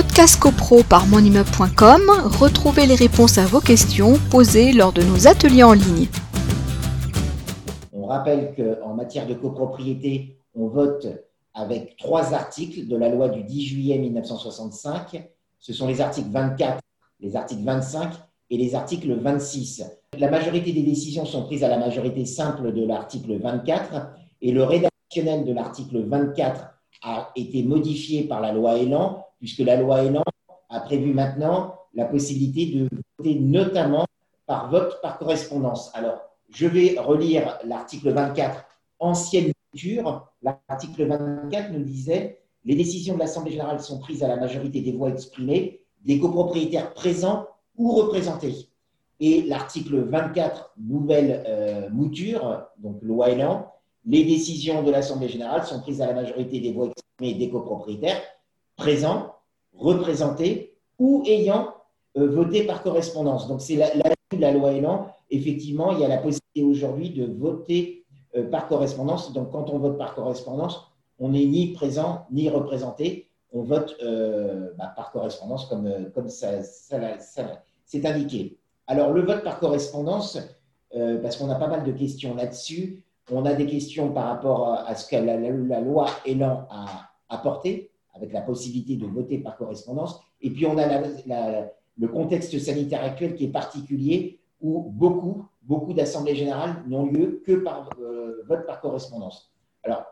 Podcast CoPro par monimmeuble.com, retrouvez les réponses à vos questions posées lors de nos ateliers en ligne. On rappelle qu'en matière de copropriété, on vote avec trois articles de la loi du 10 juillet 1965. Ce sont les articles 24, les articles 25 et les articles 26. La majorité des décisions sont prises à la majorité simple de l'article 24 et le rédactionnel de l'article 24 a été modifié par la loi Elan, puisque la loi Elan a prévu maintenant la possibilité de voter notamment par vote par correspondance. Alors, je vais relire l'article 24, ancienne mouture. L'article 24 nous disait les décisions de l'Assemblée générale sont prises à la majorité des voix exprimées des copropriétaires présents ou représentés. Et l'article 24, nouvelle euh, mouture, donc loi Elan, les décisions de l'Assemblée générale sont prises à la majorité des voix exprimées des copropriétaires présents, représentés ou ayant euh, voté par correspondance. Donc, c'est la, la, la, loi Elan. Effectivement, il y a la possibilité aujourd'hui de voter euh, par correspondance. Donc, quand on vote par correspondance, on n'est ni présent ni représenté. On vote euh, bah, par correspondance comme, comme ça, c'est indiqué. Alors, le vote par correspondance, parce qu'on a pas mal de questions là-dessus, on a des questions par rapport à ce que la, la, la loi Elan a apporté, avec la possibilité de voter par correspondance. Et puis, on a le contexte sanitaire actuel qui est particulier, où beaucoup, beaucoup d'assemblées générales n'ont lieu que par euh, vote par correspondance. Alors,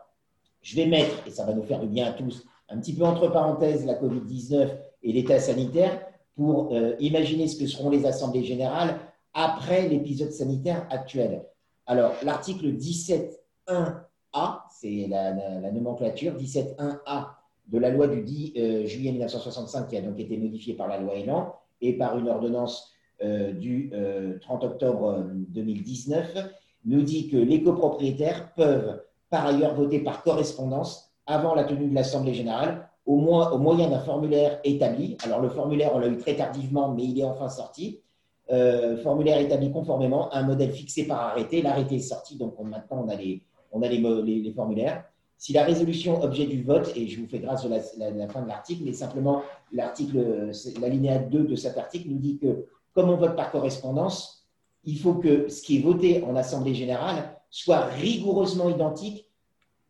je vais mettre, et ça va nous faire du bien à tous, un petit peu entre parenthèses la Covid-19 et l'état sanitaire pour euh, imaginer ce que seront les assemblées générales après l'épisode sanitaire actuel. Alors, l'article 17.1a, c'est la, la, la, nomenclature, 17.1a de la loi du 10 euh, juillet 1965, qui a donc été modifiée par la loi Elan et par une ordonnance euh, du euh, 30 octobre 2019, nous dit que les copropriétaires peuvent par ailleurs voter par correspondance avant la tenue de l'Assemblée générale au, au moyen d'un formulaire établi. Alors, le formulaire, on l'a eu très tardivement, mais il est enfin sorti euh, formulaire établi conformément à un modèle fixé par arrêté. L'arrêté est sorti, donc on, maintenant on a, les, formulaires. Si la résolution objet du vote, et je vous fais grâce de la, fin de l'article, mais simplement l'article, l'alinéa 2 de cet article nous dit que comme on vote par correspondance, il faut que ce qui est voté en Assemblée générale soit rigoureusement identique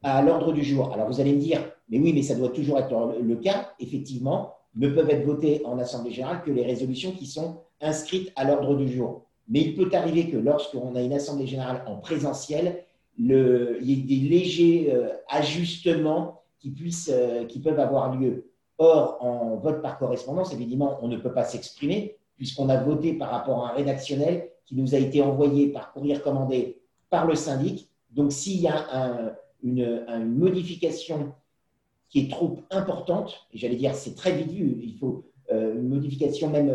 à l'ordre du jour. Alors vous allez me dire, mais oui, mais ça doit toujours être le cas. Effectivement, ne peuvent être votées en Assemblée générale que les résolutions qui sont inscrites à l'ordre du jour. Mais il peut arriver que lorsqu'on a une Assemblée générale en présentiel, il y ait des légers euh, ajustements qui, puissent, euh, qui peuvent avoir lieu. Or, en vote par correspondance, évidemment, on ne peut pas s'exprimer puisqu'on a voté par rapport à un rédactionnel qui nous a été envoyé par courrier recommandé par le syndic. Donc, s'il y a un, une, modification qui est trop importante, et j'allais dire c'est très vite il faut euh, une modification même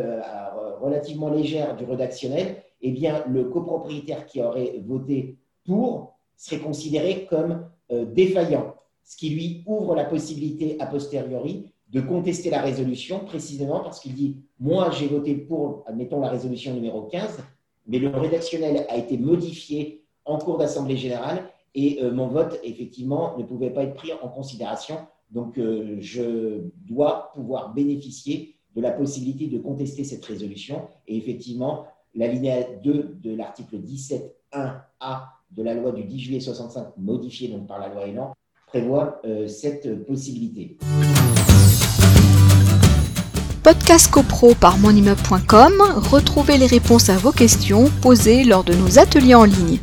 relativement légère du rédactionnel, eh bien le copropriétaire qui aurait voté pour serait considéré comme euh, défaillant, ce qui lui ouvre la possibilité a posteriori de contester la résolution précisément parce qu'il dit moi j'ai voté pour, admettons la résolution numéro 15, mais le rédactionnel a été modifié en cours d'assemblée générale et euh, mon vote effectivement ne pouvait pas être pris en considération donc, euh, je dois pouvoir bénéficier de la possibilité de contester cette résolution. Et effectivement, l'alinéa 2 de l'article 17.1a de la loi du 10 juillet 65, modifiée donc par la loi Elan, prévoit euh, cette possibilité. Podcast CoPro par monimmeuble.com, retrouvez les réponses à vos questions posées lors de nos ateliers en ligne.